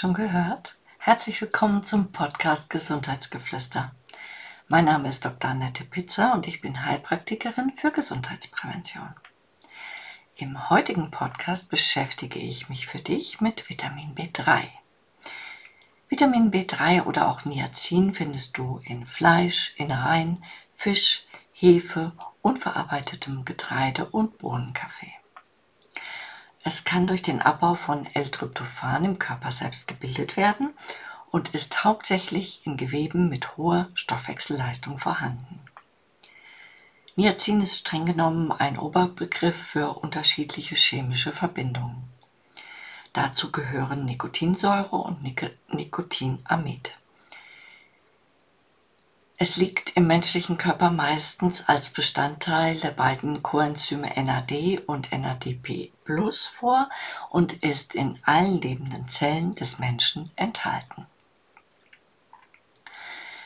schon gehört? Herzlich willkommen zum Podcast Gesundheitsgeflüster. Mein Name ist Dr. Annette Pizza und ich bin Heilpraktikerin für Gesundheitsprävention. Im heutigen Podcast beschäftige ich mich für dich mit Vitamin B3. Vitamin B3 oder auch Niacin findest du in Fleisch, Innereien, Fisch, Hefe, unverarbeitetem Getreide und Bohnenkaffee. Es kann durch den Abbau von L-Tryptophan im Körper selbst gebildet werden und ist hauptsächlich in Geweben mit hoher Stoffwechselleistung vorhanden. Niacin ist streng genommen ein Oberbegriff für unterschiedliche chemische Verbindungen. Dazu gehören Nikotinsäure und Nikotinamid. Es liegt im menschlichen Körper meistens als Bestandteil der beiden Coenzyme NAD und NADP vor und ist in allen lebenden Zellen des Menschen enthalten.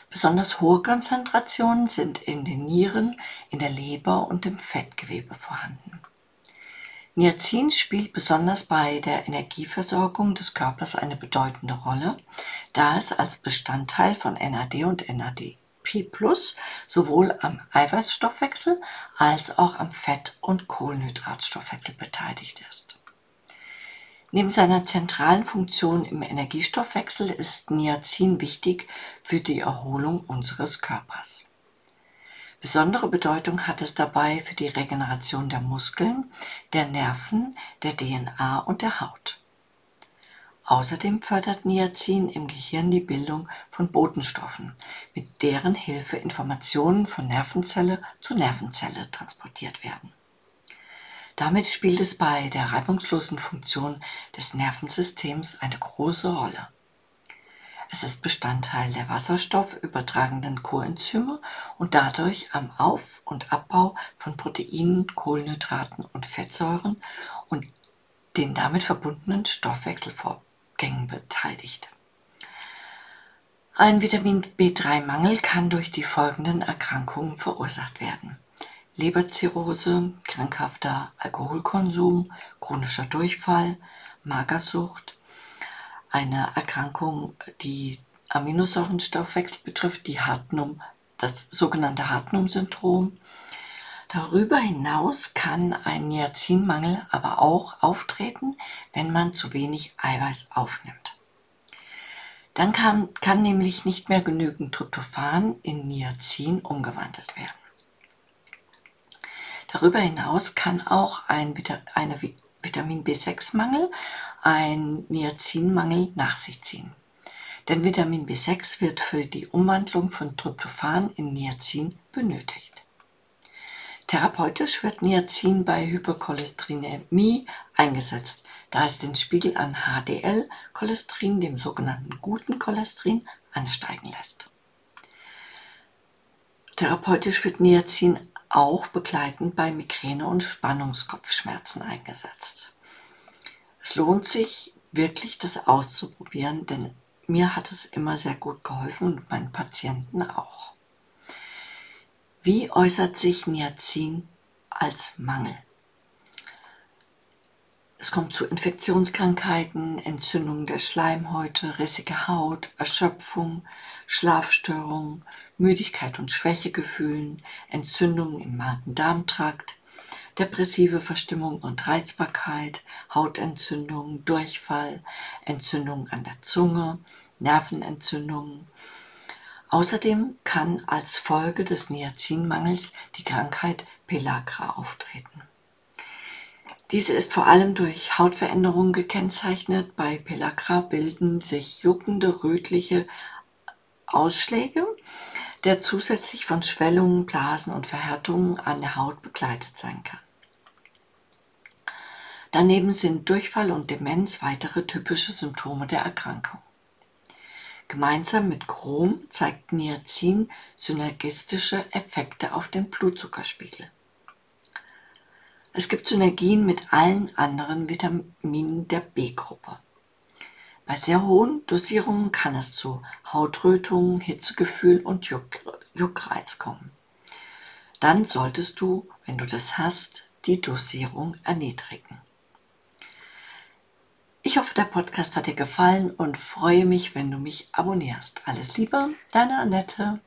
Besonders hohe Konzentrationen sind in den Nieren, in der Leber und im Fettgewebe vorhanden. Niacin spielt besonders bei der Energieversorgung des Körpers eine bedeutende Rolle, da es als Bestandteil von NAD und NAD P+ sowohl am Eiweißstoffwechsel als auch am Fett- und Kohlenhydratstoffwechsel beteiligt ist. Neben seiner zentralen Funktion im Energiestoffwechsel ist Niacin wichtig für die Erholung unseres Körpers. Besondere Bedeutung hat es dabei für die Regeneration der Muskeln, der Nerven, der DNA und der Haut. Außerdem fördert Niacin im Gehirn die Bildung von Botenstoffen, mit deren Hilfe Informationen von Nervenzelle zu Nervenzelle transportiert werden. Damit spielt es bei der reibungslosen Funktion des Nervensystems eine große Rolle. Es ist Bestandteil der wasserstoffübertragenden Coenzyme und dadurch am Auf- und Abbau von Proteinen, Kohlenhydraten und Fettsäuren und den damit verbundenen Stoffwechselvorgängen Gängen beteiligt. Ein Vitamin B3-Mangel kann durch die folgenden Erkrankungen verursacht werden. Leberzirrhose, krankhafter Alkoholkonsum, chronischer Durchfall, Magersucht, eine Erkrankung, die Aminosäurenstoffwechsel betrifft, die Hartnum, das sogenannte Hartnum-Syndrom. Darüber hinaus kann ein Niacinmangel aber auch auftreten, wenn man zu wenig Eiweiß aufnimmt. Dann kann, kann nämlich nicht mehr genügend Tryptophan in Niacin umgewandelt werden. Darüber hinaus kann auch ein eine Vitamin B6-Mangel ein Niacinmangel nach sich ziehen. Denn Vitamin B6 wird für die Umwandlung von Tryptophan in Niacin benötigt. Therapeutisch wird Niacin bei Hypercholesterinämie eingesetzt, da es den Spiegel an HDL-Cholesterin, dem sogenannten guten Cholesterin, ansteigen lässt. Therapeutisch wird Niacin auch begleitend bei Migräne und Spannungskopfschmerzen eingesetzt. Es lohnt sich wirklich, das auszuprobieren, denn mir hat es immer sehr gut geholfen und meinen Patienten auch. Wie äußert sich Niacin als Mangel? Es kommt zu Infektionskrankheiten, Entzündung der Schleimhäute, rissige Haut, Erschöpfung, Schlafstörungen, Müdigkeit und Schwächegefühlen, Entzündungen im Magen-Darm-Trakt, depressive Verstimmung und Reizbarkeit, Hautentzündung, Durchfall, Entzündung an der Zunge, Nervenentzündungen, Außerdem kann als Folge des Niacinmangels die Krankheit Pellagra auftreten. Diese ist vor allem durch Hautveränderungen gekennzeichnet. Bei Pellagra bilden sich juckende, rötliche Ausschläge, der zusätzlich von Schwellungen, Blasen und Verhärtungen an der Haut begleitet sein kann. Daneben sind Durchfall und Demenz weitere typische Symptome der Erkrankung. Gemeinsam mit Chrom zeigt Niacin synergistische Effekte auf den Blutzuckerspiegel. Es gibt Synergien mit allen anderen Vitaminen der B-Gruppe. Bei sehr hohen Dosierungen kann es zu Hautrötungen, Hitzegefühl und Juck Juckreiz kommen. Dann solltest du, wenn du das hast, die Dosierung erniedrigen. Ich hoffe, der Podcast hat dir gefallen und freue mich, wenn du mich abonnierst. Alles Liebe, deine Annette.